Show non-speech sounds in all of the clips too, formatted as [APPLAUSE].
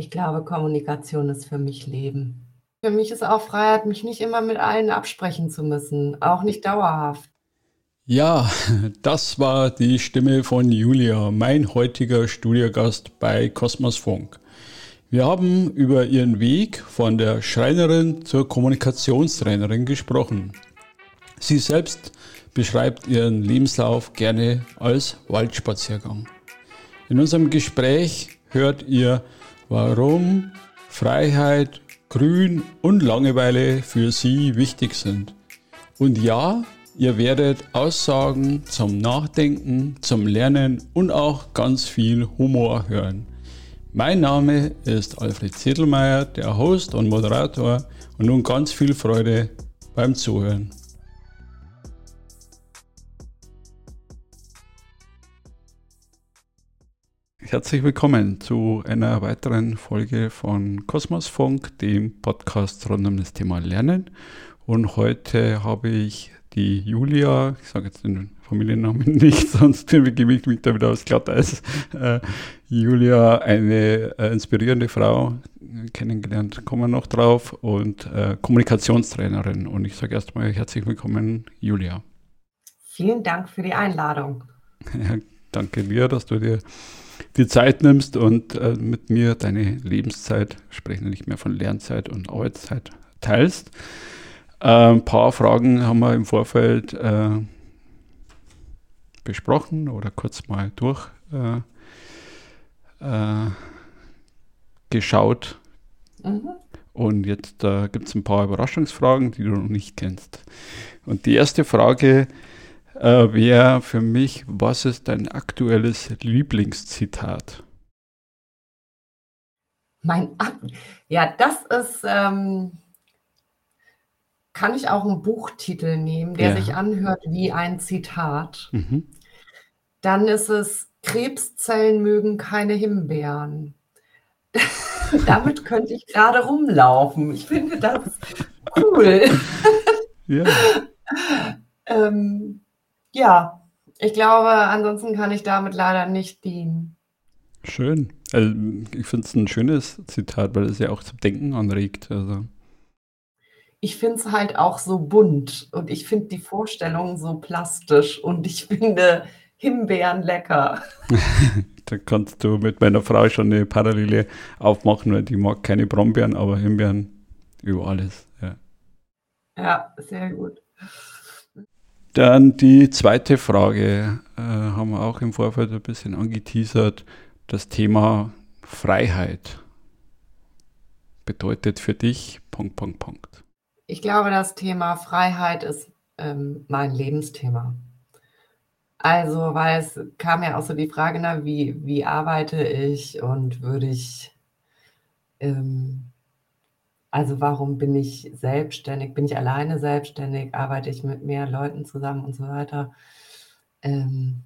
Ich glaube, Kommunikation ist für mich Leben. Für mich ist auch Freiheit, mich nicht immer mit allen absprechen zu müssen, auch nicht dauerhaft. Ja, [LAUGHS] das war die Stimme von Julia, mein heutiger Studiogast bei Kosmos Funk. Wir haben über ihren Weg von der Schreinerin zur Kommunikationstrainerin gesprochen. Sie selbst beschreibt ihren Lebenslauf gerne als Waldspaziergang. In unserem Gespräch hört ihr, warum Freiheit, Grün und Langeweile für sie wichtig sind. Und ja, ihr werdet Aussagen zum Nachdenken, zum Lernen und auch ganz viel Humor hören. Mein Name ist Alfred Zittelmeier, der Host und Moderator und nun ganz viel Freude beim Zuhören. Herzlich willkommen zu einer weiteren Folge von Kosmosfunk, dem Podcast rund um das Thema Lernen. Und heute habe ich die Julia, ich sage jetzt den Familiennamen [LAUGHS] nicht, sonst gebe ich mich da wieder aufs Glatteis. Äh, Julia, eine äh, inspirierende Frau, kennengelernt, kommen wir noch drauf, und äh, Kommunikationstrainerin. Und ich sage erstmal herzlich willkommen, Julia. Vielen Dank für die Einladung. Ja, [LAUGHS] danke dir, dass du dir die Zeit nimmst und äh, mit mir deine Lebenszeit, sprechen wir nicht mehr von Lernzeit und Arbeitszeit, teilst. Äh, ein paar Fragen haben wir im Vorfeld äh, besprochen oder kurz mal durchgeschaut. Äh, äh, mhm. Und jetzt äh, gibt es ein paar Überraschungsfragen, die du noch nicht kennst. Und die erste Frage äh, wäre für mich, was ist dein aktuelles Lieblingszitat? Mein, Ab ja, das ist, ähm, kann ich auch einen Buchtitel nehmen, der ja. sich anhört wie ein Zitat. Mhm. Dann ist es, Krebszellen mögen keine Himbeeren. [LAUGHS] Damit könnte ich gerade rumlaufen. Ich finde das cool. [LAUGHS] ja. [LAUGHS] ähm, ja, ich glaube, ansonsten kann ich damit leider nicht dienen. Schön. Also, ich finde es ein schönes Zitat, weil es ja auch zum Denken anregt. Also. Ich finde es halt auch so bunt und ich finde die Vorstellung so plastisch und ich finde Himbeeren lecker. [LAUGHS] da kannst du mit meiner Frau schon eine Parallele aufmachen, weil die mag keine Brombeeren, aber Himbeeren über alles. Ja, ja sehr gut. Dann die zweite Frage, äh, haben wir auch im Vorfeld ein bisschen angeteasert, das Thema Freiheit bedeutet für dich Punkt, Punkt, Punkt. Ich glaube, das Thema Freiheit ist ähm, mein Lebensthema. Also, weil es kam ja auch so die Frage, na, wie, wie arbeite ich und würde ich ähm, also warum bin ich selbstständig? Bin ich alleine selbstständig? Arbeite ich mit mehr Leuten zusammen und so weiter? Ähm,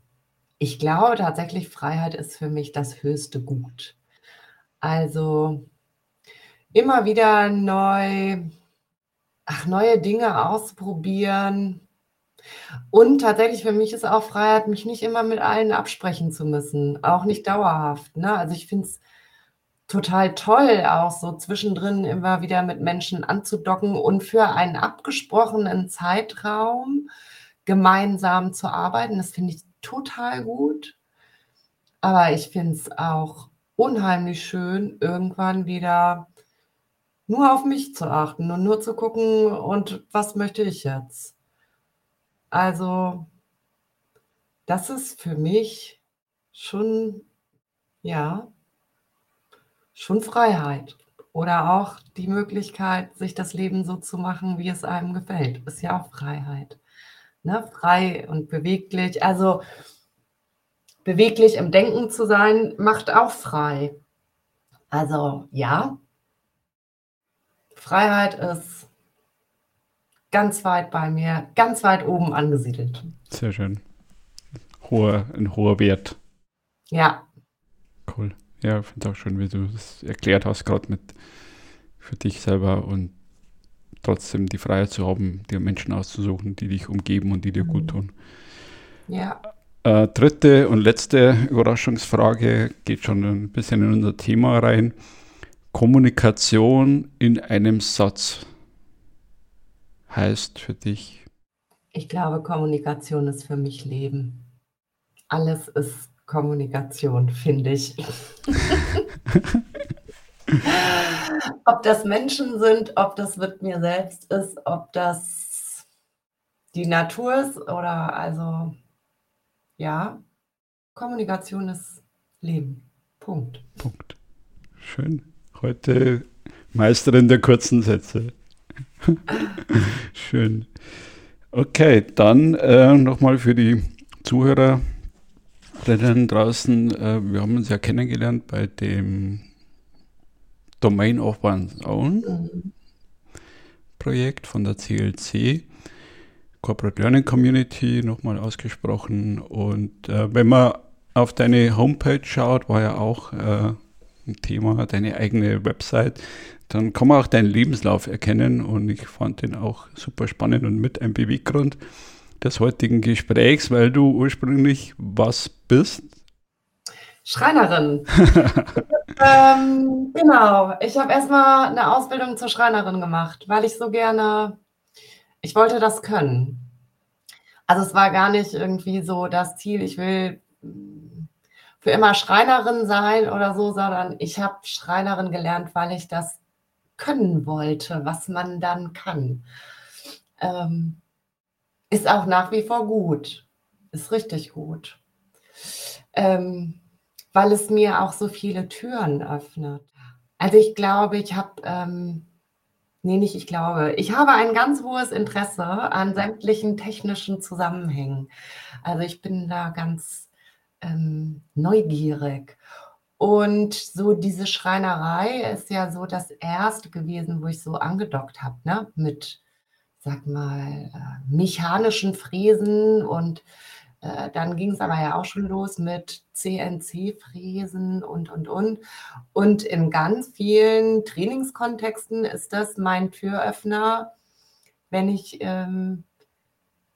ich glaube tatsächlich, Freiheit ist für mich das höchste Gut. Also immer wieder neu, ach, neue Dinge ausprobieren. Und tatsächlich für mich ist auch Freiheit, mich nicht immer mit allen absprechen zu müssen, auch nicht dauerhaft. Ne? Also ich finde es total toll, auch so zwischendrin immer wieder mit Menschen anzudocken und für einen abgesprochenen Zeitraum gemeinsam zu arbeiten. Das finde ich total gut. Aber ich finde es auch unheimlich schön, irgendwann wieder nur auf mich zu achten und nur zu gucken, und was möchte ich jetzt? Also, das ist für mich schon, ja, schon Freiheit oder auch die Möglichkeit, sich das Leben so zu machen, wie es einem gefällt. Ist ja auch Freiheit. Ne? Frei und beweglich. Also beweglich im Denken zu sein, macht auch frei. Also ja, Freiheit ist ganz weit bei mir, ganz weit oben angesiedelt. Sehr schön. Hoher, ein hoher Wert. Ja. Cool. Ja, ich finde es auch schön, wie du es erklärt hast, gerade mit für dich selber und trotzdem die Freiheit zu haben, dir Menschen auszusuchen, die dich umgeben und die dir gut mhm. tun. Ja. Äh, dritte und letzte Überraschungsfrage geht schon ein bisschen in unser Thema rein. Kommunikation in einem Satz heißt für dich? Ich glaube, Kommunikation ist für mich Leben. Alles ist Kommunikation, finde ich. [LAUGHS] ob das Menschen sind, ob das mit mir selbst ist, ob das die Natur ist oder also ja, Kommunikation ist Leben. Punkt. Punkt. Schön. Heute Meisterin der kurzen Sätze. [LAUGHS] Schön. Okay, dann äh, nochmal für die Zuhörer draußen. Äh, wir haben uns ja kennengelernt bei dem Domain of One's Own. Projekt von der CLC. Corporate Learning Community nochmal ausgesprochen. Und äh, wenn man auf deine Homepage schaut, war ja auch äh, ein Thema, deine eigene Website, dann kann man auch deinen Lebenslauf erkennen und ich fand den auch super spannend und mit ein Beweggrund des heutigen Gesprächs, weil du ursprünglich was bist? Schreinerin. [LAUGHS] ähm, genau. Ich habe erstmal eine Ausbildung zur Schreinerin gemacht, weil ich so gerne, ich wollte das können. Also es war gar nicht irgendwie so das Ziel, ich will für immer Schreinerin sein oder so, sondern ich habe Schreinerin gelernt, weil ich das können wollte, was man dann kann. Ähm, ist auch nach wie vor gut. Ist richtig gut. Ähm, weil es mir auch so viele Türen öffnet. Also ich glaube, ich habe, ähm, nee, nicht ich glaube, ich habe ein ganz hohes Interesse an sämtlichen technischen Zusammenhängen. Also ich bin da ganz ähm, neugierig. Und so diese Schreinerei ist ja so das erste gewesen, wo ich so angedockt habe, ne? mit, sag mal, äh, mechanischen Fräsen und äh, dann ging es aber ja auch schon los mit CNC-Fräsen und, und, und. Und in ganz vielen Trainingskontexten ist das mein Türöffner, wenn ich ähm,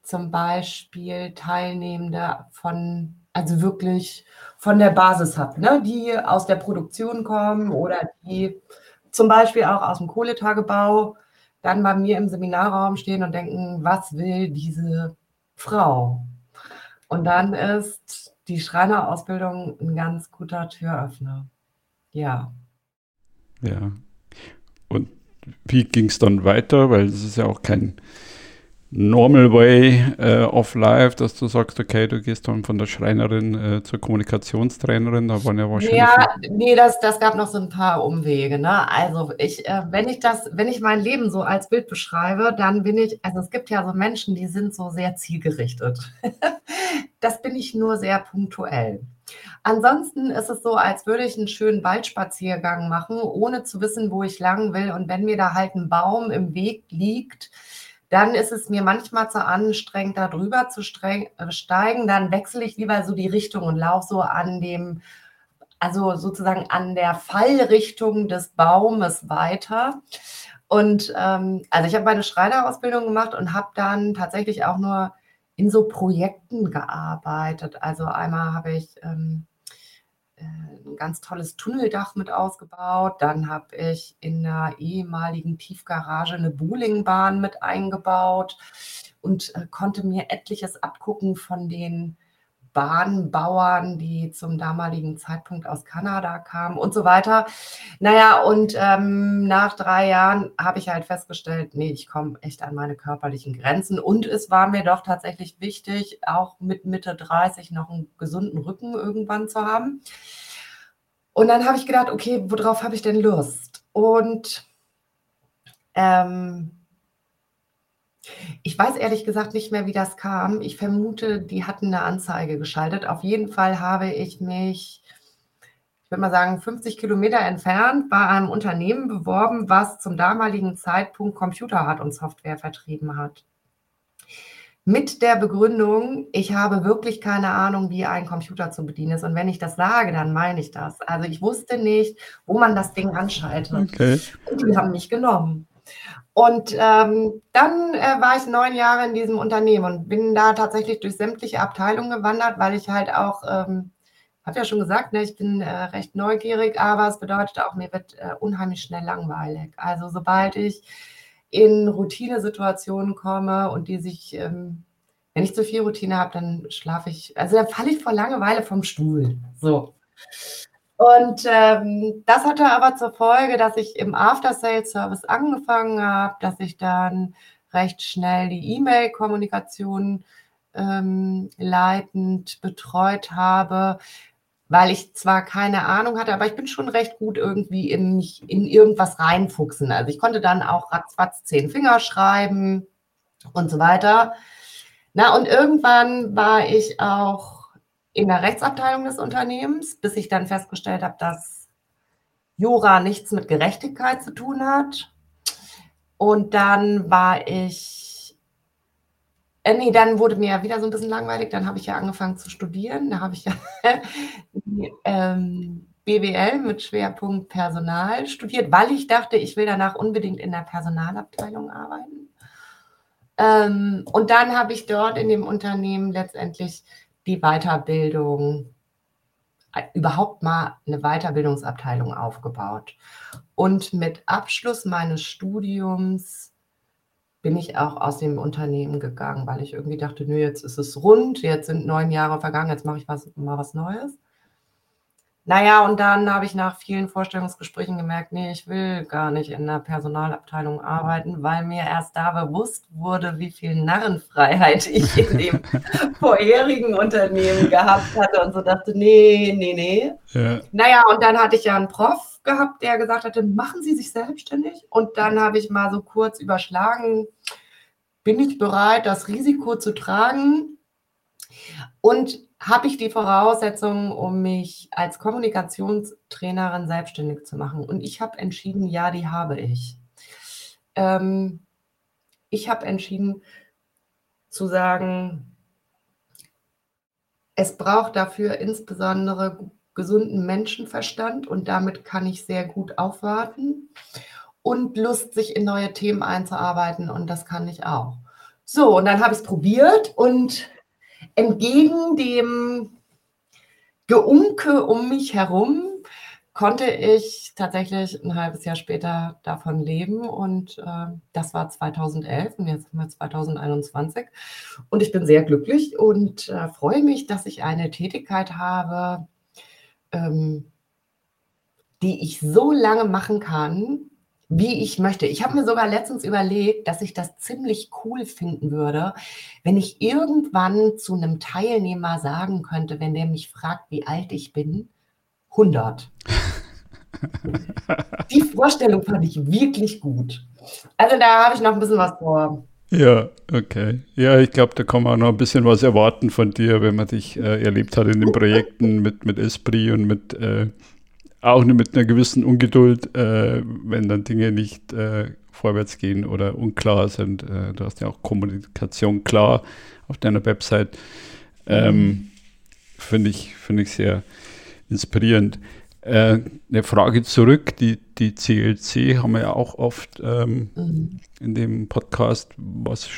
zum Beispiel Teilnehmende von, also wirklich von der Basis habe, ne? die aus der Produktion kommen oder die zum Beispiel auch aus dem Kohletagebau dann bei mir im Seminarraum stehen und denken, was will diese Frau? Und dann ist die Schreinerausbildung ein ganz guter Türöffner. Ja. Ja. Und wie ging es dann weiter? Weil es ist ja auch kein normal way äh, of life, dass du sagst, okay, du gehst dann von der Schreinerin äh, zur Kommunikationstrainerin, da waren ja wahrscheinlich. Ja, nee, das, das gab noch so ein paar Umwege. Ne? Also ich, äh, wenn ich das, wenn ich mein Leben so als Bild beschreibe, dann bin ich, also es gibt ja so Menschen, die sind so sehr zielgerichtet. [LAUGHS] das bin ich nur sehr punktuell. Ansonsten ist es so, als würde ich einen schönen Waldspaziergang machen, ohne zu wissen, wo ich lang will. Und wenn mir da halt ein Baum im Weg liegt, dann ist es mir manchmal zu anstrengend, da drüber zu äh, steigen. Dann wechsle ich lieber so die Richtung und laufe so an dem, also sozusagen an der Fallrichtung des Baumes weiter. Und ähm, also ich habe meine Schreinerausbildung gemacht und habe dann tatsächlich auch nur in so Projekten gearbeitet. Also einmal habe ich ähm, äh, ein ganz tolles Tunneldach mit ausgebaut. Dann habe ich in einer ehemaligen Tiefgarage eine Bowlingbahn mit eingebaut und äh, konnte mir etliches abgucken von den Bahnbauern, die zum damaligen Zeitpunkt aus Kanada kamen und so weiter. Naja, und ähm, nach drei Jahren habe ich halt festgestellt, nee, ich komme echt an meine körperlichen Grenzen. Und es war mir doch tatsächlich wichtig, auch mit Mitte 30 noch einen gesunden Rücken irgendwann zu haben. Und dann habe ich gedacht, okay, worauf habe ich denn Lust? Und ähm, ich weiß ehrlich gesagt nicht mehr, wie das kam. Ich vermute, die hatten eine Anzeige geschaltet. Auf jeden Fall habe ich mich, ich würde mal sagen, 50 Kilometer entfernt bei einem Unternehmen beworben, was zum damaligen Zeitpunkt Computerhard und Software vertrieben hat. Mit der Begründung, ich habe wirklich keine Ahnung, wie ein Computer zu bedienen ist. Und wenn ich das sage, dann meine ich das. Also ich wusste nicht, wo man das Ding anschaltet. Okay. Und die haben mich genommen. Und ähm, dann äh, war ich neun Jahre in diesem Unternehmen und bin da tatsächlich durch sämtliche Abteilungen gewandert, weil ich halt auch, ähm, habe ja schon gesagt, ne, ich bin äh, recht neugierig, aber es bedeutet auch, mir wird äh, unheimlich schnell langweilig. Also sobald ich in Routinesituationen komme und die sich, ähm, wenn ich zu viel Routine habe, dann schlafe ich, also dann falle ich vor Langeweile vom Stuhl. So. Und ähm, das hatte aber zur Folge, dass ich im After-Sales-Service angefangen habe, dass ich dann recht schnell die E-Mail-Kommunikation ähm, leitend betreut habe, weil ich zwar keine Ahnung hatte, aber ich bin schon recht gut irgendwie in in irgendwas reinfuchsen. Also ich konnte dann auch ratzfatz zehn Finger schreiben und so weiter. Na, und irgendwann war ich auch in der Rechtsabteilung des Unternehmens, bis ich dann festgestellt habe, dass Jura nichts mit Gerechtigkeit zu tun hat. Und dann war ich, äh, nee, dann wurde mir wieder so ein bisschen langweilig. Dann habe ich ja angefangen zu studieren. Da habe ich ja [LAUGHS] ähm, BWL mit Schwerpunkt Personal studiert, weil ich dachte, ich will danach unbedingt in der Personalabteilung arbeiten. Ähm, und dann habe ich dort in dem Unternehmen letztendlich die Weiterbildung, äh, überhaupt mal eine Weiterbildungsabteilung aufgebaut. Und mit Abschluss meines Studiums bin ich auch aus dem Unternehmen gegangen, weil ich irgendwie dachte, nö, jetzt ist es rund, jetzt sind neun Jahre vergangen, jetzt mache ich was, mal was Neues. Naja, und dann habe ich nach vielen Vorstellungsgesprächen gemerkt, nee, ich will gar nicht in der Personalabteilung arbeiten, weil mir erst da bewusst wurde, wie viel Narrenfreiheit ich in [LAUGHS] dem vorherigen Unternehmen gehabt hatte und so dachte, nee, nee, nee. Ja. Naja, und dann hatte ich ja einen Prof gehabt, der gesagt hatte, machen Sie sich selbstständig. Und dann habe ich mal so kurz überschlagen, bin ich bereit, das Risiko zu tragen? Und habe ich die Voraussetzungen, um mich als Kommunikationstrainerin selbstständig zu machen? Und ich habe entschieden, ja, die habe ich. Ähm, ich habe entschieden zu sagen, es braucht dafür insbesondere gesunden Menschenverstand und damit kann ich sehr gut aufwarten und Lust, sich in neue Themen einzuarbeiten und das kann ich auch. So, und dann habe ich es probiert und entgegen dem Geunke um mich herum konnte ich tatsächlich ein halbes Jahr später davon leben und äh, das war 2011 und jetzt sind wir 2021 und ich bin sehr glücklich und äh, freue mich, dass ich eine Tätigkeit habe, ähm, die ich so lange machen kann, wie ich möchte. Ich habe mir sogar letztens überlegt, dass ich das ziemlich cool finden würde, wenn ich irgendwann zu einem Teilnehmer sagen könnte, wenn der mich fragt, wie alt ich bin, 100. [LAUGHS] Die Vorstellung fand ich wirklich gut. Also da habe ich noch ein bisschen was vor. Ja, okay. Ja, ich glaube, da kann man auch noch ein bisschen was erwarten von dir, wenn man dich äh, erlebt hat in den Projekten mit, mit Esprit und mit äh, auch mit einer gewissen Ungeduld, äh, wenn dann Dinge nicht äh, vorwärts gehen oder unklar sind. Äh, du hast ja auch Kommunikation klar auf deiner Website. Ähm, mhm. Finde ich, find ich sehr inspirierend. Äh, eine Frage zurück, die, die CLC haben wir ja auch oft ähm, mhm. in dem Podcast. Was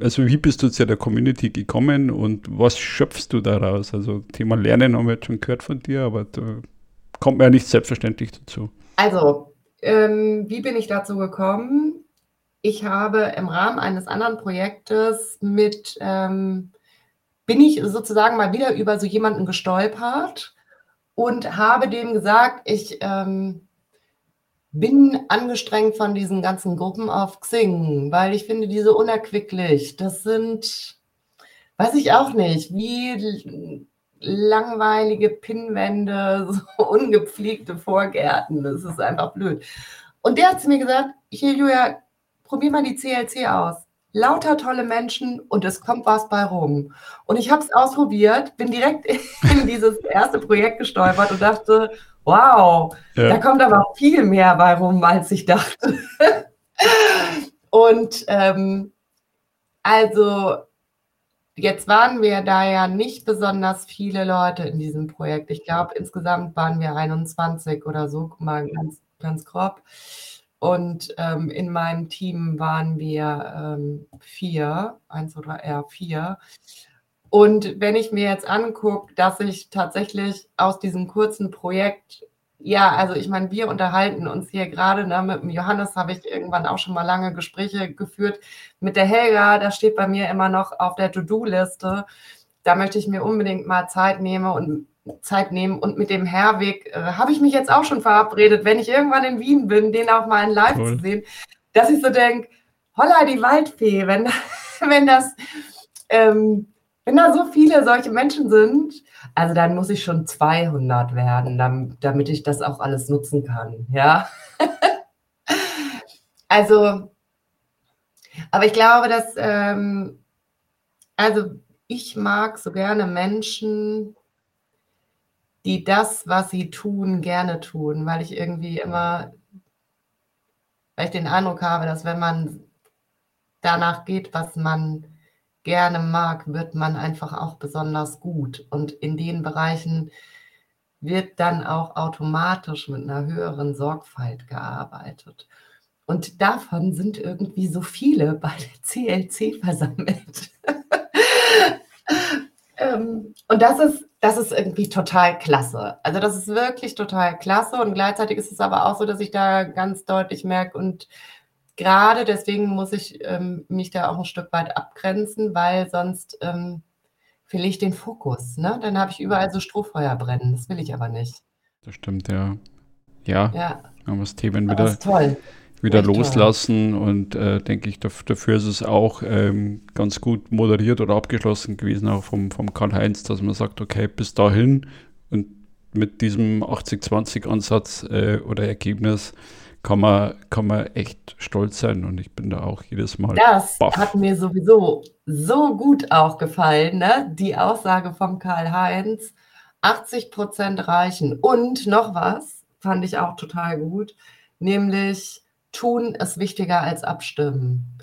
also wie bist du zu der Community gekommen und was schöpfst du daraus? Also Thema Lernen haben wir jetzt schon gehört von dir, aber du kommt mir ja nicht selbstverständlich dazu. Also, ähm, wie bin ich dazu gekommen? Ich habe im Rahmen eines anderen Projektes mit, ähm, bin ich sozusagen mal wieder über so jemanden gestolpert und habe dem gesagt, ich ähm, bin angestrengt von diesen ganzen Gruppen auf Xing, weil ich finde diese unerquicklich. Das sind, weiß ich auch nicht, wie langweilige Pinnwände, [LAUGHS] so ungepflegte Vorgärten. Das ist einfach blöd. Und der hat zu mir gesagt, hier Julia, probier mal die CLC aus. Lauter tolle Menschen und es kommt was bei rum. Und ich habe es ausprobiert, bin direkt [LAUGHS] in dieses erste Projekt gestolpert und dachte, wow, ja. da kommt aber viel mehr bei rum, als ich dachte. [LAUGHS] und ähm, also Jetzt waren wir da ja nicht besonders viele Leute in diesem Projekt. Ich glaube, insgesamt waren wir 21 oder so, mal ganz, ganz grob. Und ähm, in meinem Team waren wir ähm, vier, eins oder eher vier. Und wenn ich mir jetzt angucke, dass ich tatsächlich aus diesem kurzen Projekt, ja, also ich meine, wir unterhalten uns hier gerade, ne, mit dem Johannes habe ich irgendwann auch schon mal lange Gespräche geführt. Mit der Helga, das steht bei mir immer noch auf der To-Do-Liste. Da möchte ich mir unbedingt mal Zeit nehmen und Zeit nehmen. Und mit dem Herweg äh, habe ich mich jetzt auch schon verabredet, wenn ich irgendwann in Wien bin, den auch mal in Live cool. zu sehen, dass ich so denke, holla die Waldfee, wenn, [LAUGHS] wenn das, ähm, wenn da so viele solche Menschen sind, also dann muss ich schon 200 werden, damit, ich das auch alles nutzen kann, ja. [LAUGHS] also, aber ich glaube, dass, ähm, also ich mag so gerne Menschen, die das, was sie tun, gerne tun, weil ich irgendwie immer, weil ich den Eindruck habe, dass wenn man danach geht, was man gerne mag, wird man einfach auch besonders gut. Und in den Bereichen wird dann auch automatisch mit einer höheren Sorgfalt gearbeitet. Und davon sind irgendwie so viele [LAUGHS] bei der CLC versammelt. [LAUGHS] ähm, und das ist, das ist irgendwie total klasse. Also das ist wirklich total klasse und gleichzeitig ist es aber auch so, dass ich da ganz deutlich merke und gerade deswegen muss ich ähm, mich da auch ein Stück weit abgrenzen, weil sonst ähm, verliere ich den Fokus. Ne? Dann habe ich überall so Strohfeuer brennen. Das will ich aber nicht. Das stimmt, ja. Ja, ja. man muss Themen wieder, wieder loslassen toll. und äh, denke ich, dafür ist es auch ähm, ganz gut moderiert oder abgeschlossen gewesen, auch vom, vom Karl-Heinz, dass man sagt, okay, bis dahin und mit diesem 80-20-Ansatz äh, oder Ergebnis kann man, kann man echt stolz sein und ich bin da auch jedes Mal. Das baff. hat mir sowieso so gut auch gefallen, ne? die Aussage vom Karl-Heinz. 80 Prozent reichen. Und noch was fand ich auch total gut, nämlich tun ist wichtiger als abstimmen.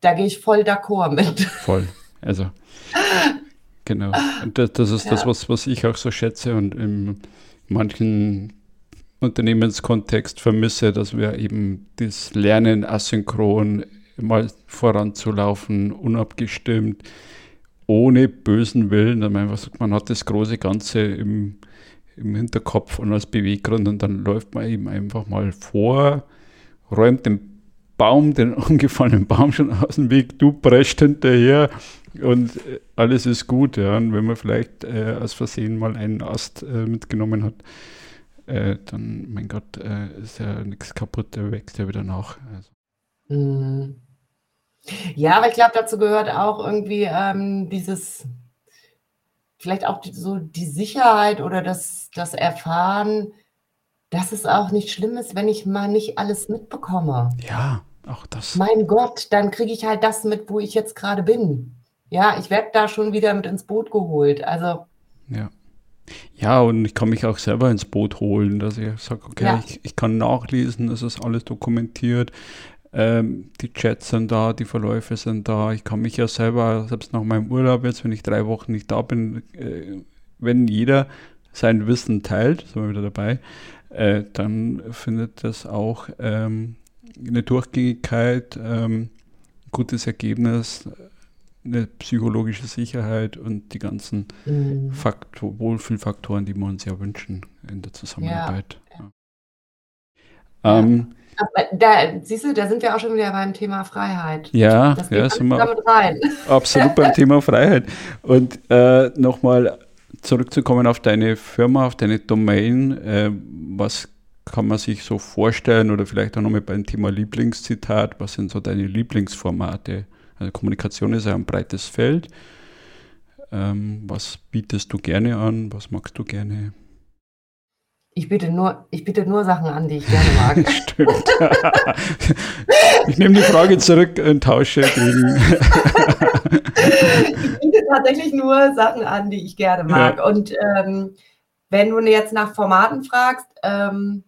Da gehe ich voll d'accord mit. [LAUGHS] Voll. Also, genau. Und das, das ist ja. das, was, was ich auch so schätze und in manchen Unternehmenskontext vermisse, dass wir eben das Lernen asynchron mal voranzulaufen, unabgestimmt, ohne bösen Willen. Man, einfach sagt, man hat das große Ganze im, im Hinterkopf und als Beweggrund und dann läuft man eben einfach mal vor, räumt den Baum, den [LAUGHS] umgefallenen Baum schon aus dem Weg, du prescht hinterher und alles ist gut. Ja. Und wenn man vielleicht äh, aus Versehen mal einen Ast äh, mitgenommen hat, äh, dann, mein Gott, äh, ist ja nichts kaputt, der wächst ja wieder nach. Also. Mhm. Ja, aber ich glaube, dazu gehört auch irgendwie ähm, dieses, vielleicht auch die, so die Sicherheit oder das, das Erfahren, dass es auch nicht schlimm ist, wenn ich mal nicht alles mitbekomme. Ja, auch das. Mein Gott, dann kriege ich halt das mit, wo ich jetzt gerade bin. Ja, ich werde da schon wieder mit ins Boot geholt. Also. Ja. Ja, und ich kann mich auch selber ins Boot holen, dass ich sage, okay, ja. ich, ich, kann nachlesen, es ist alles dokumentiert, ähm, die Chats sind da, die Verläufe sind da, ich kann mich ja selber, selbst nach meinem Urlaub jetzt, wenn ich drei Wochen nicht da bin, äh, wenn jeder sein Wissen teilt, sind wir wieder dabei, äh, dann findet das auch ähm, eine Durchgängigkeit, ähm, gutes Ergebnis, eine psychologische Sicherheit und die ganzen mhm. Faktor, Wohlfühlfaktoren, die wir uns ja wünschen in der Zusammenarbeit. Ja. Ja. Ähm, da, siehst du, da sind wir auch schon wieder beim Thema Freiheit. Ja, das ja, sind wir damit rein. absolut beim Thema Freiheit. Und äh, nochmal zurückzukommen auf deine Firma, auf deine Domain, äh, was kann man sich so vorstellen oder vielleicht auch nochmal beim Thema Lieblingszitat, was sind so deine Lieblingsformate? Also Kommunikation ist ja ein breites Feld. Ähm, was bietest du gerne an? Was magst du gerne? Ich biete nur, ich biete nur Sachen an, die ich gerne mag. [LAUGHS] Stimmt. [LAUGHS] ich nehme die Frage zurück und tausche gegen. [LAUGHS] ich biete tatsächlich nur Sachen an, die ich gerne mag. Ja. Und ähm, wenn du jetzt nach Formaten fragst, ähm,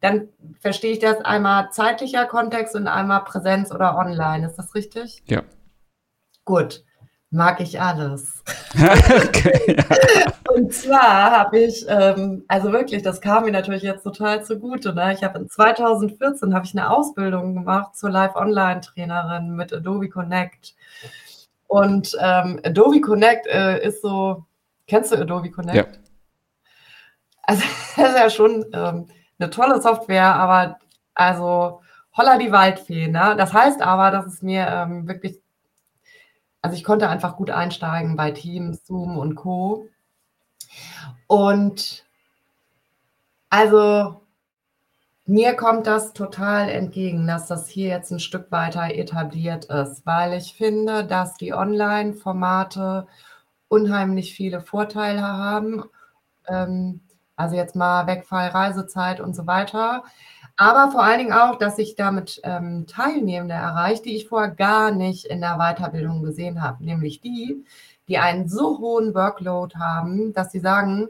dann verstehe ich das einmal zeitlicher Kontext und einmal Präsenz oder online. Ist das richtig? Ja. Gut. Mag ich alles. [LAUGHS] okay, ja. [LAUGHS] Und zwar habe ich, ähm, also wirklich, das kam mir natürlich jetzt total zugute. Ne? Ich habe in 2014 habe ich eine Ausbildung gemacht zur Live-Online-Trainerin mit Adobe Connect. Und ähm, Adobe Connect äh, ist so, kennst du Adobe Connect? Ja. Also [LAUGHS] das ist ja schon ähm, eine tolle Software, aber also holla die Waldfee. Ne? Das heißt aber, dass es mir ähm, wirklich, also ich konnte einfach gut einsteigen bei Teams, Zoom und Co. Und also mir kommt das total entgegen, dass das hier jetzt ein Stück weiter etabliert ist, weil ich finde, dass die Online-Formate unheimlich viele Vorteile haben. Ähm, also jetzt mal Wegfall, Reisezeit und so weiter. Aber vor allen Dingen auch, dass ich damit ähm, Teilnehmende erreiche, die ich vorher gar nicht in der Weiterbildung gesehen habe, nämlich die, die einen so hohen Workload haben, dass sie sagen,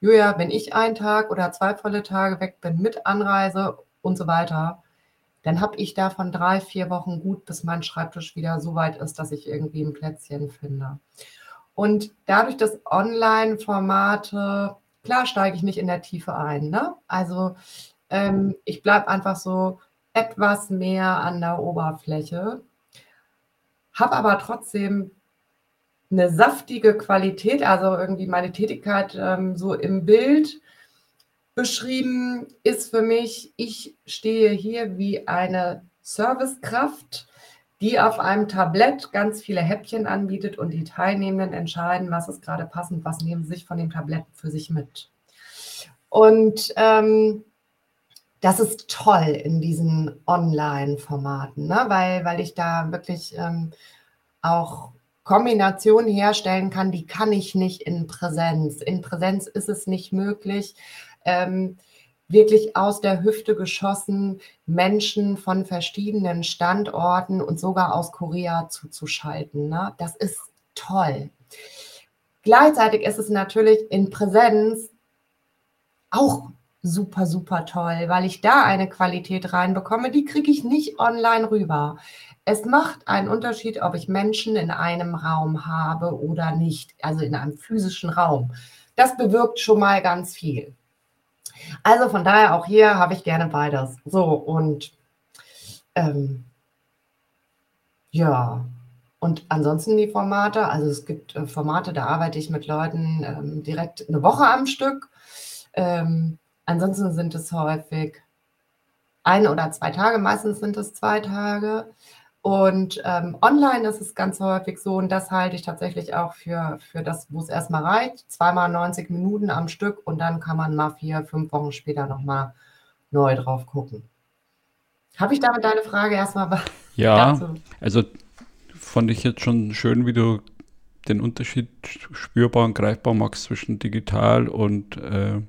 Julia, wenn ich einen Tag oder zwei volle Tage weg bin mit Anreise und so weiter, dann habe ich davon drei, vier Wochen gut, bis mein Schreibtisch wieder so weit ist, dass ich irgendwie ein Plätzchen finde. Und dadurch, dass Online-Formate, klar steige ich nicht in der Tiefe ein. Ne? Also ähm, ich bleibe einfach so etwas mehr an der Oberfläche, habe aber trotzdem eine saftige Qualität, also irgendwie meine Tätigkeit ähm, so im Bild beschrieben ist für mich, ich stehe hier wie eine Servicekraft, die auf einem Tablett ganz viele Häppchen anbietet und die Teilnehmenden entscheiden, was ist gerade passend, was nehmen sie sich von dem Tablett für sich mit. Und ähm, das ist toll in diesen Online-Formaten, ne? weil, weil ich da wirklich ähm, auch Kombination herstellen kann, die kann ich nicht in Präsenz. In Präsenz ist es nicht möglich, ähm, wirklich aus der Hüfte geschossen Menschen von verschiedenen Standorten und sogar aus Korea zuzuschalten. Ne? Das ist toll. Gleichzeitig ist es natürlich in Präsenz auch super, super toll, weil ich da eine Qualität reinbekomme, die kriege ich nicht online rüber. Es macht einen Unterschied, ob ich Menschen in einem Raum habe oder nicht, also in einem physischen Raum. Das bewirkt schon mal ganz viel. Also von daher auch hier habe ich gerne beides. So und ähm, ja, und ansonsten die Formate, also es gibt äh, Formate, da arbeite ich mit Leuten ähm, direkt eine Woche am Stück. Ähm, ansonsten sind es häufig ein oder zwei Tage, meistens sind es zwei Tage. Und ähm, online ist es ganz häufig so, und das halte ich tatsächlich auch für, für das, wo es erstmal reicht, zweimal 90 Minuten am Stück und dann kann man mal vier, fünf Wochen später nochmal neu drauf gucken. Habe ich damit deine Frage erstmal Ja, [LAUGHS] dazu? also fand ich jetzt schon schön, wie du den Unterschied spürbar und greifbar machst zwischen digital und äh,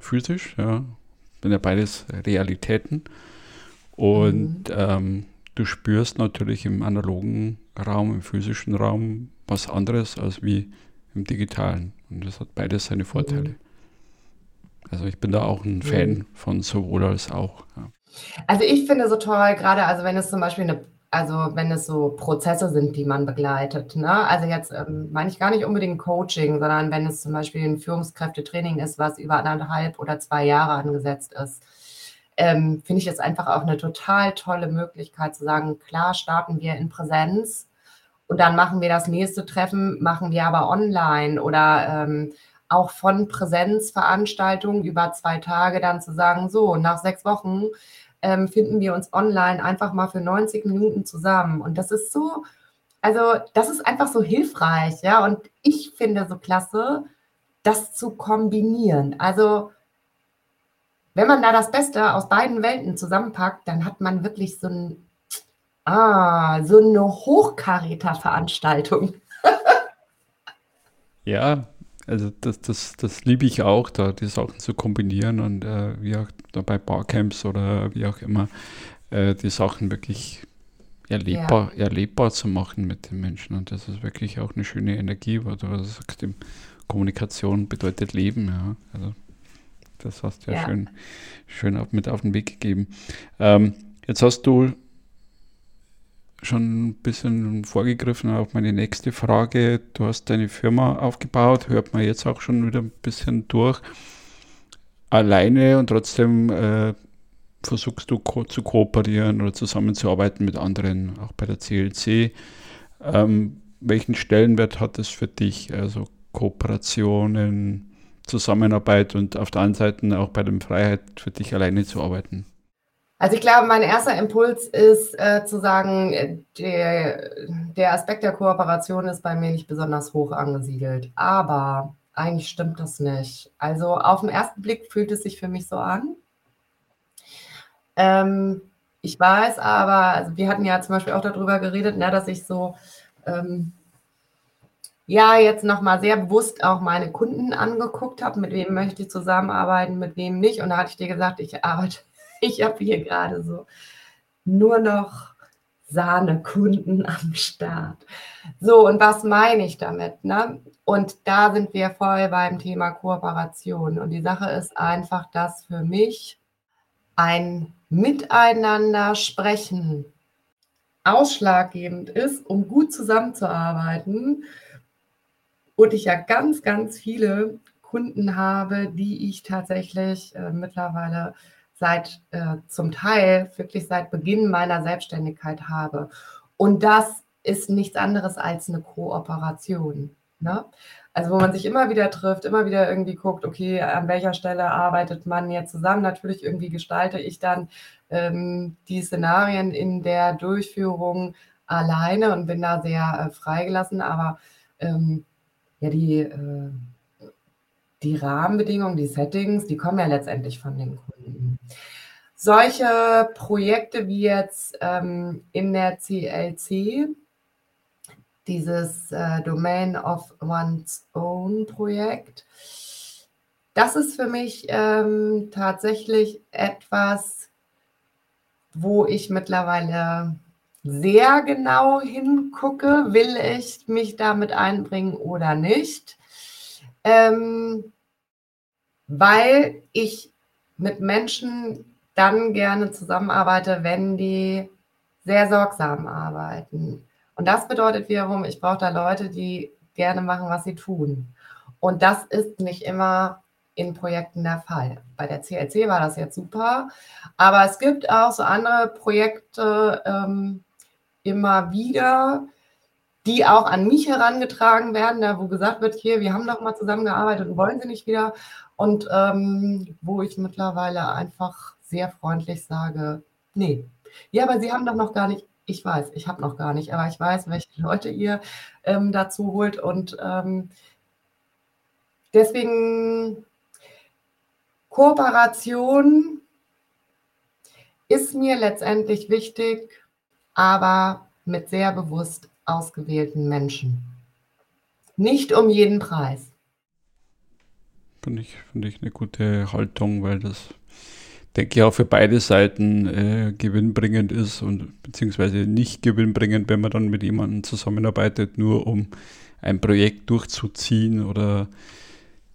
physisch. Ja, sind ja beides Realitäten. Und mhm. ähm, du spürst natürlich im analogen Raum, im physischen Raum was anderes als wie im digitalen. Und das hat beides seine Vorteile. Mhm. Also ich bin da auch ein Fan mhm. von sowohl als auch. Ja. Also ich finde so toll, gerade also wenn es zum Beispiel eine, also wenn es so Prozesse sind, die man begleitet. Ne? Also jetzt ähm, meine ich gar nicht unbedingt Coaching, sondern wenn es zum Beispiel ein Führungskräftetraining ist, was über anderthalb oder zwei Jahre angesetzt ist ähm, finde ich das einfach auch eine total tolle Möglichkeit zu sagen, klar starten wir in Präsenz und dann machen wir das nächste Treffen, machen wir aber online oder ähm, auch von Präsenzveranstaltungen über zwei Tage dann zu sagen, so, nach sechs Wochen ähm, finden wir uns online einfach mal für 90 Minuten zusammen. Und das ist so, also das ist einfach so hilfreich, ja. Und ich finde so klasse, das zu kombinieren. Also wenn man da das Beste aus beiden Welten zusammenpackt, dann hat man wirklich so, ein, ah, so eine Hochkaräter-Veranstaltung. [LAUGHS] ja, also das, das, das liebe ich auch, da die Sachen zu kombinieren und äh, wie auch bei Barcamps oder wie auch immer, äh, die Sachen wirklich erlebbar, ja. erlebbar zu machen mit den Menschen. Und das ist wirklich auch eine schöne Energie, weil du sagst, Kommunikation bedeutet Leben, ja. Also das hast du ja, ja. schön, schön mit auf den Weg gegeben. Ähm, jetzt hast du schon ein bisschen vorgegriffen auf meine nächste Frage. Du hast deine Firma aufgebaut, hört man jetzt auch schon wieder ein bisschen durch. Alleine und trotzdem äh, versuchst du ko zu kooperieren oder zusammenzuarbeiten mit anderen, auch bei der CLC. Ähm, welchen Stellenwert hat es für dich? Also Kooperationen, Zusammenarbeit und auf der anderen Seite auch bei der Freiheit für dich alleine zu arbeiten? Also ich glaube, mein erster Impuls ist äh, zu sagen, der, der Aspekt der Kooperation ist bei mir nicht besonders hoch angesiedelt. Aber eigentlich stimmt das nicht. Also auf den ersten Blick fühlt es sich für mich so an. Ähm, ich weiß aber, also wir hatten ja zum Beispiel auch darüber geredet, ne, dass ich so ähm, ja jetzt nochmal sehr bewusst auch meine Kunden angeguckt habe, mit wem möchte ich zusammenarbeiten, mit wem nicht. Und da hatte ich dir gesagt, ich arbeite, [LAUGHS] ich habe hier gerade so nur noch Sahnekunden [LAUGHS] am Start. So, und was meine ich damit? Ne? Und da sind wir voll beim Thema Kooperation. Und die Sache ist einfach, dass für mich ein Miteinander sprechen ausschlaggebend ist, um gut zusammenzuarbeiten. Und ich ja ganz, ganz viele Kunden habe, die ich tatsächlich äh, mittlerweile seit äh, zum Teil wirklich seit Beginn meiner Selbstständigkeit habe. Und das ist nichts anderes als eine Kooperation. Ne? Also wo man sich immer wieder trifft, immer wieder irgendwie guckt, okay, an welcher Stelle arbeitet man jetzt zusammen. Natürlich irgendwie gestalte ich dann ähm, die Szenarien in der Durchführung alleine und bin da sehr äh, freigelassen, aber ähm, ja, die, äh, die Rahmenbedingungen, die Settings, die kommen ja letztendlich von den Kunden. Solche Projekte wie jetzt ähm, in der CLC, dieses äh, Domain of One's Own Projekt, das ist für mich ähm, tatsächlich etwas, wo ich mittlerweile sehr genau hingucke, will ich mich damit einbringen oder nicht, ähm, weil ich mit Menschen dann gerne zusammenarbeite, wenn die sehr sorgsam arbeiten. Und das bedeutet wiederum, ich brauche da Leute, die gerne machen, was sie tun. Und das ist nicht immer in Projekten der Fall. Bei der CLC war das jetzt super, aber es gibt auch so andere Projekte ähm, immer wieder, die auch an mich herangetragen werden, da wo gesagt wird, hier, wir haben doch mal zusammengearbeitet und wollen sie nicht wieder. Und ähm, wo ich mittlerweile einfach sehr freundlich sage, nee. Ja, aber Sie haben doch noch gar nicht, ich weiß, ich habe noch gar nicht, aber ich weiß, welche Leute ihr ähm, dazu holt. Und ähm, deswegen Kooperation ist mir letztendlich wichtig, aber mit sehr bewusst ausgewählten Menschen. Nicht um jeden Preis. Finde ich, find ich eine gute Haltung, weil das, denke ich, auch für beide Seiten äh, gewinnbringend ist und beziehungsweise nicht gewinnbringend, wenn man dann mit jemandem zusammenarbeitet, nur um ein Projekt durchzuziehen oder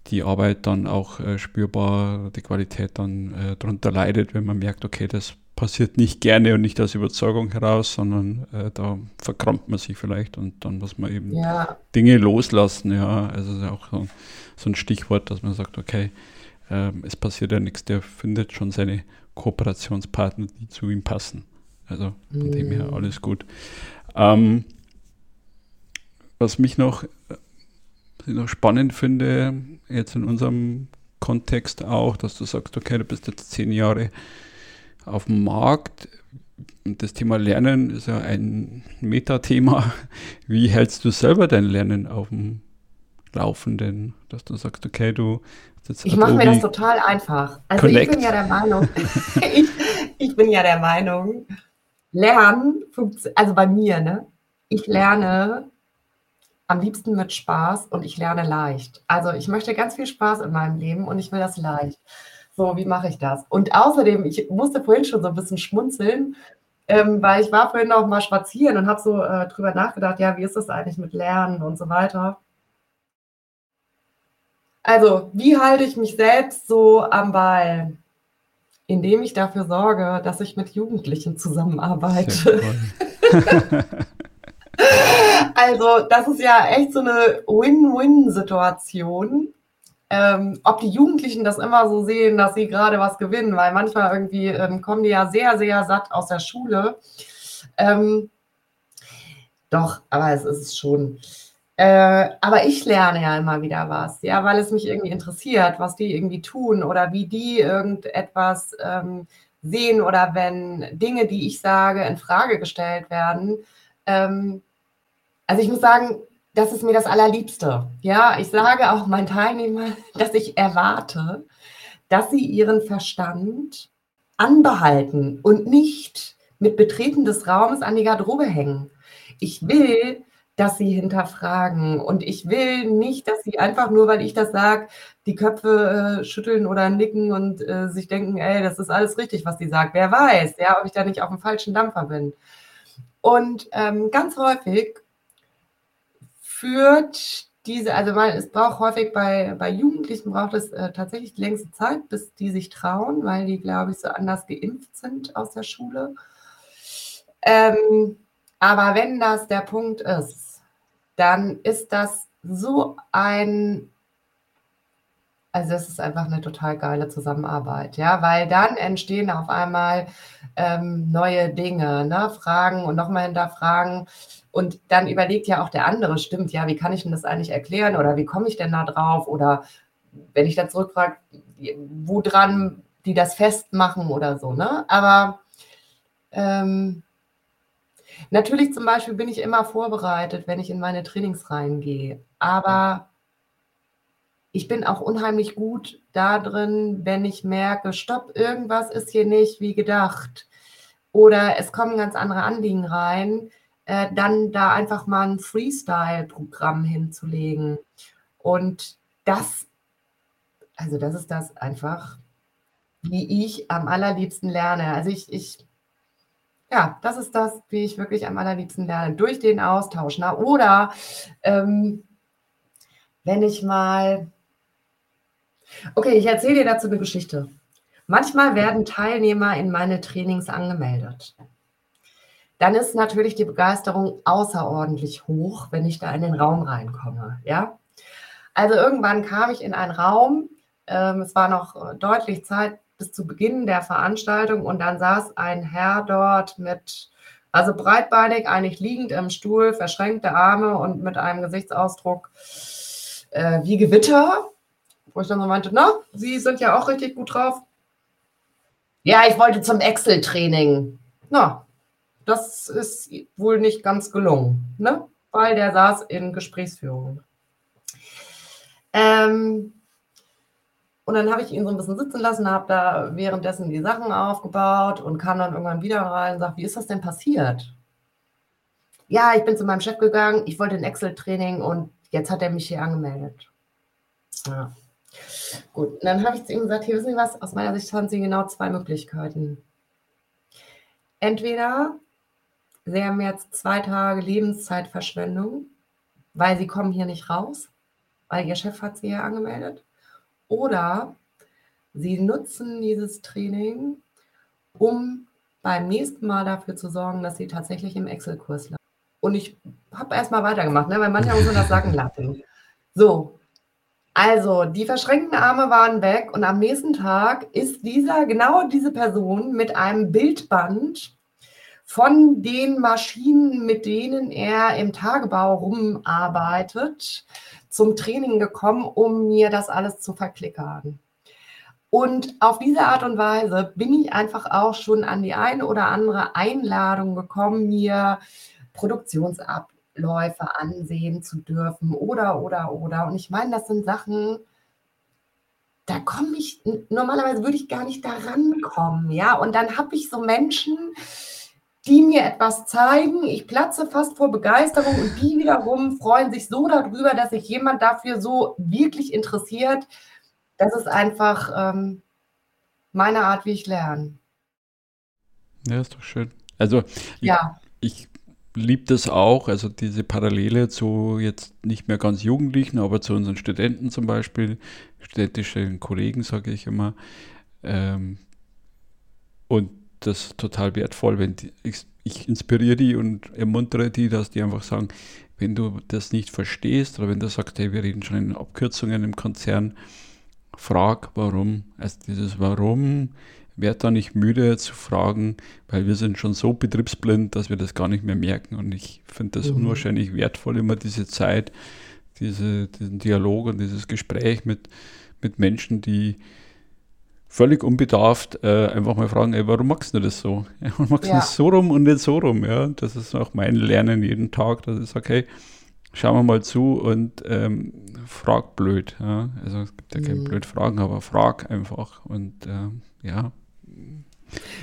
die Arbeit dann auch äh, spürbar, die Qualität dann äh, darunter leidet, wenn man merkt, okay, das passiert nicht gerne und nicht aus Überzeugung heraus, sondern äh, da verkrampft man sich vielleicht und dann muss man eben ja. Dinge loslassen. Ja, also ist auch so, so, ein Stichwort, dass man sagt, okay, ähm, es passiert ja nichts, der findet schon seine Kooperationspartner, die zu ihm passen. Also von mhm. dem her mhm. alles gut. Ähm, was mich noch ich noch spannend finde, jetzt in unserem Kontext auch, dass du sagst, okay, du bist jetzt zehn Jahre auf dem Markt. Das Thema Lernen ist ja ein Metathema. [LAUGHS] Wie hältst du selber dein Lernen auf dem Laufenden? Dass du sagst, okay, du Ich mache mir das total einfach. Also Connect. ich bin ja der Meinung, [LAUGHS] ich, ich bin ja der Meinung, Lernen, also bei mir, ne? Ich lerne am liebsten mit Spaß und ich lerne leicht. Also ich möchte ganz viel Spaß in meinem Leben und ich will das leicht. So, wie mache ich das? Und außerdem, ich musste vorhin schon so ein bisschen schmunzeln, ähm, weil ich war vorhin auch mal spazieren und habe so äh, drüber nachgedacht, ja, wie ist das eigentlich mit Lernen und so weiter. Also, wie halte ich mich selbst so am Ball? Indem ich dafür sorge, dass ich mit Jugendlichen zusammenarbeite. [LAUGHS] Also, das ist ja echt so eine Win-Win-Situation. Ähm, ob die Jugendlichen das immer so sehen, dass sie gerade was gewinnen, weil manchmal irgendwie ähm, kommen die ja sehr, sehr satt aus der Schule. Ähm, Doch, aber es ist schon. Äh, aber ich lerne ja immer wieder was, ja, weil es mich irgendwie interessiert, was die irgendwie tun oder wie die irgendetwas ähm, sehen oder wenn Dinge, die ich sage, in Frage gestellt werden. Ähm, also ich muss sagen, das ist mir das Allerliebste. Ja, ich sage auch meinen Teilnehmern, [LAUGHS] dass ich erwarte, dass sie ihren Verstand anbehalten und nicht mit Betreten des Raumes an die Garderobe hängen. Ich will, dass sie hinterfragen und ich will nicht, dass sie einfach nur, weil ich das sage, die Köpfe äh, schütteln oder nicken und äh, sich denken, ey, das ist alles richtig, was die sagt. Wer weiß, ja, ob ich da nicht auf dem falschen Dampfer bin. Und ähm, ganz häufig führt diese, also man, es braucht häufig bei, bei Jugendlichen braucht es äh, tatsächlich längste Zeit, bis die sich trauen, weil die, glaube ich, so anders geimpft sind aus der Schule. Ähm, aber wenn das der Punkt ist, dann ist das so ein, also das ist einfach eine total geile Zusammenarbeit, ja, weil dann entstehen auf einmal ähm, neue Dinge, ne? Fragen und nochmal hinterfragen. Und dann überlegt ja auch der andere, stimmt, ja, wie kann ich denn das eigentlich erklären oder wie komme ich denn da drauf? Oder wenn ich dann zurückfrage, wo dran die das festmachen oder so, ne? Aber ähm, natürlich zum Beispiel bin ich immer vorbereitet, wenn ich in meine Trainings reingehe. Aber ich bin auch unheimlich gut da drin, wenn ich merke, stopp, irgendwas ist hier nicht wie gedacht. Oder es kommen ganz andere Anliegen rein äh, dann da einfach mal ein Freestyle-Programm hinzulegen. Und das, also das ist das einfach, wie ich am allerliebsten lerne. Also ich, ich ja, das ist das, wie ich wirklich am allerliebsten lerne, durch den Austausch. Na, oder ähm, wenn ich mal, okay, ich erzähle dir dazu eine Geschichte. Manchmal werden Teilnehmer in meine Trainings angemeldet dann ist natürlich die Begeisterung außerordentlich hoch, wenn ich da in den Raum reinkomme. Ja? Also irgendwann kam ich in einen Raum, ähm, es war noch äh, deutlich Zeit bis zu Beginn der Veranstaltung und dann saß ein Herr dort mit, also breitbeinig, eigentlich liegend im Stuhl, verschränkte Arme und mit einem Gesichtsausdruck äh, wie Gewitter, wo ich dann so meinte, na, Sie sind ja auch richtig gut drauf. Ja, ich wollte zum Excel-Training. Na, das ist wohl nicht ganz gelungen, ne? weil der saß in Gesprächsführung. Ähm, und dann habe ich ihn so ein bisschen sitzen lassen, habe da währenddessen die Sachen aufgebaut und kam dann irgendwann wieder rein und sagt, wie ist das denn passiert? Ja, ich bin zu meinem Chef gegangen, ich wollte ein Excel-Training und jetzt hat er mich hier angemeldet. Ja. Gut, und dann habe ich zu ihm gesagt, hier wissen Sie was, aus meiner Sicht haben Sie genau zwei Möglichkeiten. Entweder Sie haben jetzt zwei Tage Lebenszeitverschwendung, weil Sie kommen hier nicht raus, weil Ihr Chef hat Sie hier angemeldet. Oder Sie nutzen dieses Training, um beim nächsten Mal dafür zu sorgen, dass Sie tatsächlich im Excel-Kurs landen. Und ich habe erstmal weitergemacht, ne, weil manchmal muss man das sacken lassen. So, also die verschränkten Arme waren weg und am nächsten Tag ist dieser, genau diese Person mit einem Bildband von den Maschinen, mit denen er im Tagebau rumarbeitet, zum Training gekommen, um mir das alles zu verklickern. Und auf diese Art und Weise bin ich einfach auch schon an die eine oder andere Einladung gekommen, mir Produktionsabläufe ansehen zu dürfen oder, oder, oder. Und ich meine, das sind Sachen, da komme ich, normalerweise würde ich gar nicht da rankommen, ja. Und dann habe ich so Menschen, die mir etwas zeigen. Ich platze fast vor Begeisterung und die wiederum freuen sich so darüber, dass sich jemand dafür so wirklich interessiert. Das ist einfach ähm, meine Art, wie ich lerne. Ja, ist doch schön. Also, ja. ich, ich liebe das auch, also diese Parallele zu jetzt nicht mehr ganz Jugendlichen, aber zu unseren Studenten zum Beispiel, städtischen Kollegen, sage ich immer. Ähm, und das total wertvoll, wenn die, ich, ich, inspiriere die und ermuntere die, dass die einfach sagen, wenn du das nicht verstehst oder wenn du sagst, hey, wir reden schon in Abkürzungen im Konzern, frag warum. Also dieses Warum werd da nicht müde zu fragen, weil wir sind schon so betriebsblind, dass wir das gar nicht mehr merken. Und ich finde das mhm. unwahrscheinlich wertvoll, immer diese Zeit, diese, diesen Dialog und dieses Gespräch mit, mit Menschen, die völlig unbedarft äh, einfach mal fragen, ey, warum machst du das so? [LAUGHS] Ja, warum machst du ja. das so rum und nicht so rum? Ja, das ist auch mein Lernen jeden Tag, dass ich sage, hey, schauen wir mal zu und ähm, frag blöd. Ja? Also es gibt ja keine mhm. blöd Fragen, aber frag einfach. Und äh, ja,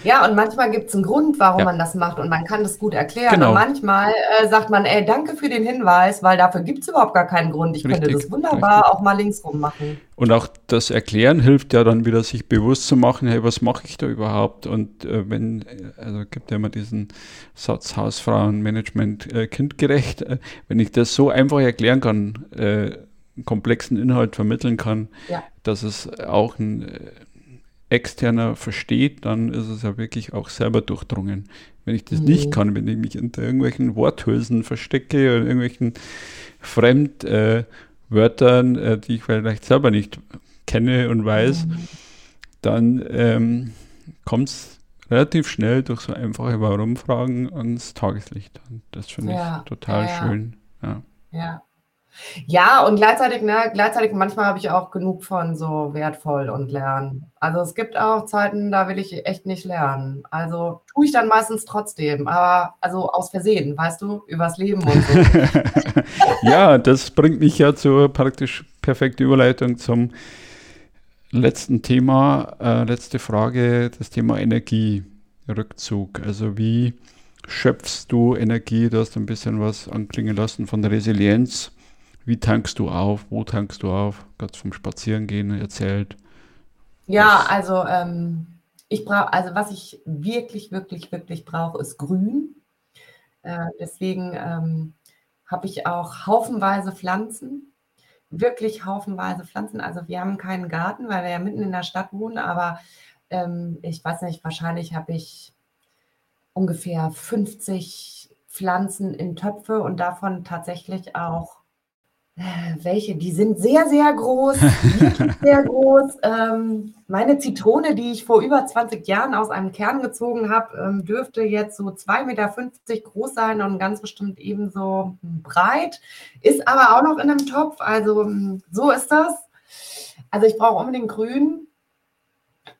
ja, und manchmal gibt es einen Grund, warum ja. man das macht und man kann das gut erklären. Genau. Und manchmal äh, sagt man, ey, danke für den Hinweis, weil dafür gibt es überhaupt gar keinen Grund. Ich richtig, könnte das wunderbar richtig. auch mal linksrum machen. Und auch das Erklären hilft ja dann wieder, sich bewusst zu machen, hey, was mache ich da überhaupt? Und äh, wenn, also gibt ja immer diesen Satz, Hausfrauenmanagement äh, kindgerecht, äh, wenn ich das so einfach erklären kann, äh, einen komplexen Inhalt vermitteln kann, ja. dass es auch ein äh, externer versteht, dann ist es ja wirklich auch selber durchdrungen. Wenn ich das mhm. nicht kann, wenn ich mich unter irgendwelchen Worthülsen verstecke oder irgendwelchen Fremdwörtern, äh, äh, die ich vielleicht selber nicht kenne und weiß, mhm. dann ähm, kommt es relativ schnell durch so einfache Warum-Fragen ans Tageslicht. Und das finde ja. ich total ja, schön. Ja. ja. Ja, und gleichzeitig, ne, gleichzeitig manchmal habe ich auch genug von so wertvoll und lernen. Also es gibt auch Zeiten, da will ich echt nicht lernen. Also tue ich dann meistens trotzdem, aber also aus Versehen, weißt du, übers Leben und so. [LAUGHS] ja, das bringt mich ja zur praktisch perfekten Überleitung zum letzten Thema, äh, letzte Frage, das Thema Energierückzug. Also wie schöpfst du Energie? Du hast ein bisschen was anklingen lassen von Resilienz. Wie tankst du auf? Wo tankst du auf? Ganz vom Spazierengehen erzählt. Ja, also ähm, ich brauche, also was ich wirklich, wirklich, wirklich brauche, ist Grün. Äh, deswegen ähm, habe ich auch haufenweise Pflanzen, wirklich haufenweise Pflanzen. Also wir haben keinen Garten, weil wir ja mitten in der Stadt wohnen, aber ähm, ich weiß nicht, wahrscheinlich habe ich ungefähr 50 Pflanzen in Töpfe und davon tatsächlich auch welche? Die sind sehr, sehr groß, [LAUGHS] sehr groß. Ähm, meine Zitrone, die ich vor über 20 Jahren aus einem Kern gezogen habe, ähm, dürfte jetzt so 2,50 Meter groß sein und ganz bestimmt ebenso breit. Ist aber auch noch in einem Topf. Also ähm, so ist das. Also ich brauche unbedingt Grün.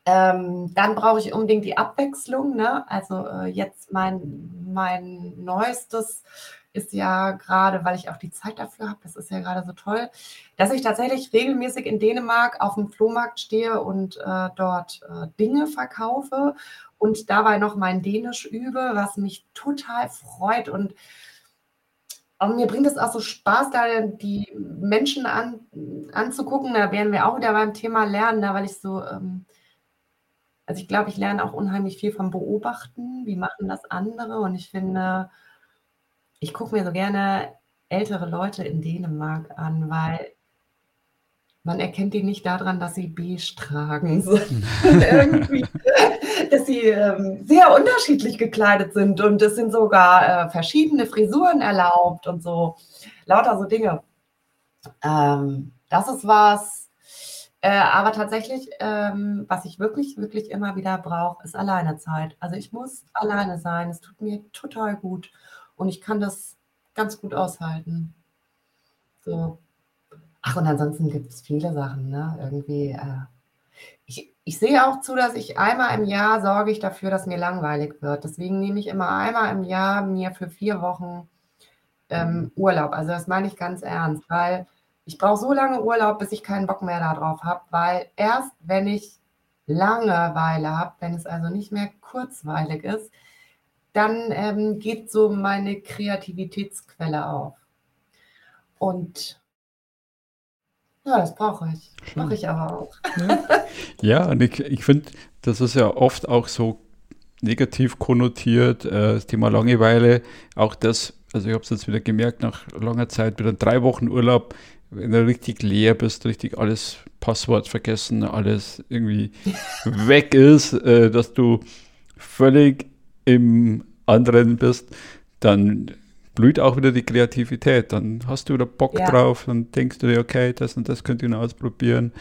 Ähm, dann brauche ich unbedingt die Abwechslung. Ne? Also äh, jetzt mein, mein neuestes ist ja gerade, weil ich auch die Zeit dafür habe, das ist ja gerade so toll, dass ich tatsächlich regelmäßig in Dänemark auf dem Flohmarkt stehe und äh, dort äh, Dinge verkaufe und dabei noch mein Dänisch übe, was mich total freut und und mir bringt es auch so Spaß, da die Menschen an, anzugucken. Da werden wir auch wieder beim Thema Lernen, da, weil ich so, ähm, also ich glaube, ich lerne auch unheimlich viel vom Beobachten. Wie machen das andere? Und ich finde, ich gucke mir so gerne ältere Leute in Dänemark an, weil man erkennt die nicht daran, dass sie beige tragen, [LAUGHS] [LAUGHS] irgendwie, dass sie ähm, sehr unterschiedlich gekleidet sind und es sind sogar äh, verschiedene Frisuren erlaubt und so, lauter so Dinge. Ähm, das ist was, äh, aber tatsächlich, ähm, was ich wirklich, wirklich immer wieder brauche, ist Alleinezeit. Also ich muss alleine sein, es tut mir total gut. Und ich kann das ganz gut aushalten. So. Ach, und ansonsten gibt es viele Sachen, ne? Irgendwie. Äh, ich, ich sehe auch zu, dass ich einmal im Jahr sorge ich dafür, dass mir langweilig wird. Deswegen nehme ich immer einmal im Jahr mir für vier Wochen ähm, Urlaub. Also das meine ich ganz ernst, weil ich brauche so lange Urlaub, bis ich keinen Bock mehr darauf habe, weil erst wenn ich Langeweile habe, wenn es also nicht mehr kurzweilig ist, dann ähm, geht so meine Kreativitätsquelle auf. Und ja, das brauche ich. Mache ich aber auch. Ja, ja und ich, ich finde, das ist ja oft auch so negativ konnotiert, äh, das Thema Langeweile. Auch das, also ich habe es jetzt wieder gemerkt, nach langer Zeit, wieder drei Wochen Urlaub, wenn du richtig leer bist, richtig alles Passwort vergessen, alles irgendwie [LAUGHS] weg ist, äh, dass du völlig im anderen bist, dann blüht auch wieder die Kreativität. Dann hast du wieder Bock Ja. drauf, dann denkst du dir, okay, das und das könnte ich noch ausprobieren.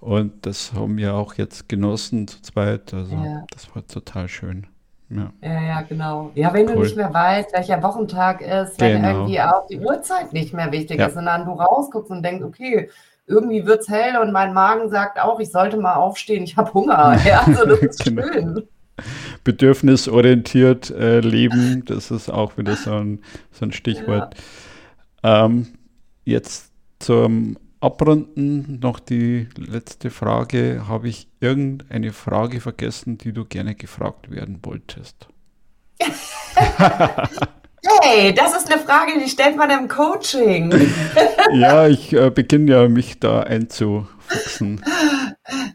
Und das haben wir auch jetzt genossen zu zweit. Also Ja. das war total schön. Ja. Ja, ja, genau. Ja, wenn du Cool. nicht mehr weißt, welcher Wochentag ist, wenn Genau. irgendwie auch die Uhrzeit nicht mehr wichtig ist, sondern du rausguckst und denkst, okay, irgendwie wird's hell und mein Magen sagt auch, ich sollte mal aufstehen, ich habe Hunger. [LAUGHS] Ja, also das ist Genau. schön. Bedürfnisorientiert äh, leben, das ist auch wieder so ein, so ein Stichwort. Ähm, jetzt zum Abrunden noch die letzte Frage. Habe ich irgendeine Frage vergessen, die du gerne gefragt werden wolltest? [LAUGHS] Hey, das ist eine Frage, die stellt man im Coaching. [LAUGHS] Ja, ich äh, beginne ja, mich da einzufuchsen. [LAUGHS]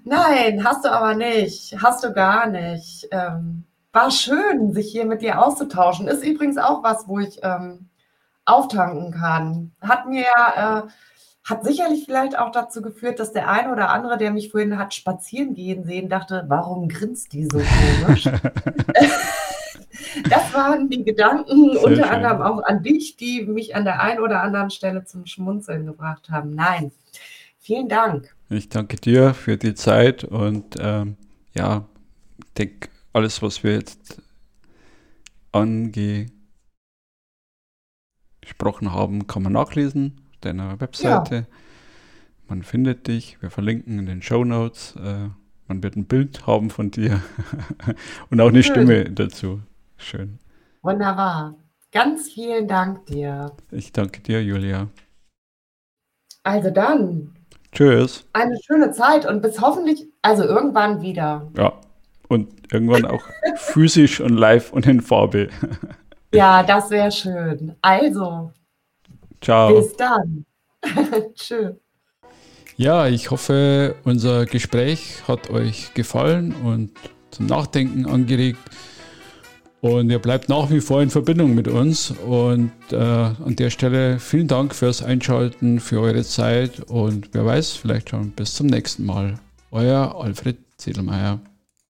Nein, hast du aber nicht. Hast du gar nicht. Ähm, war schön, sich hier mit dir auszutauschen. Ist übrigens auch was, wo ich ähm, auftanken kann. Hat mir ja, äh, hat sicherlich vielleicht auch dazu geführt, dass der eine oder andere, der mich vorhin hat spazieren gehen sehen, dachte, warum grinst die so komisch? das waren die Gedanken Sehr unter schön. anderem auch an dich, die mich an der einen oder anderen Stelle zum Schmunzeln gebracht haben. Nein, vielen Dank. Ich danke dir für die Zeit und ähm, ja, ich denke, alles, was wir jetzt angesprochen haben, kann man nachlesen auf deiner Webseite. Man findet dich, wir verlinken in den Show Notes. Äh, man wird ein Bild haben von dir [LAUGHS] und auch eine Schön. Stimme dazu. Schön. Wunderbar. Ganz vielen Dank dir. Ich danke dir, Julia. Also dann, Tschüss. eine schöne Zeit und bis hoffentlich, also irgendwann wieder. Ja, und irgendwann auch [LAUGHS] physisch und live und in Farbe. [LAUGHS] Ja, das wäre schön. Also, Ciao. bis dann. [LAUGHS] Tschüss. Ja, ich hoffe, unser Gespräch hat euch gefallen und zum Nachdenken angeregt. Und ihr bleibt nach wie vor in Verbindung mit uns. Und äh, an der Stelle vielen Dank fürs Einschalten, für eure Zeit und wer weiß, vielleicht schon bis zum nächsten Mal. Euer Alfred Ziedelmeier.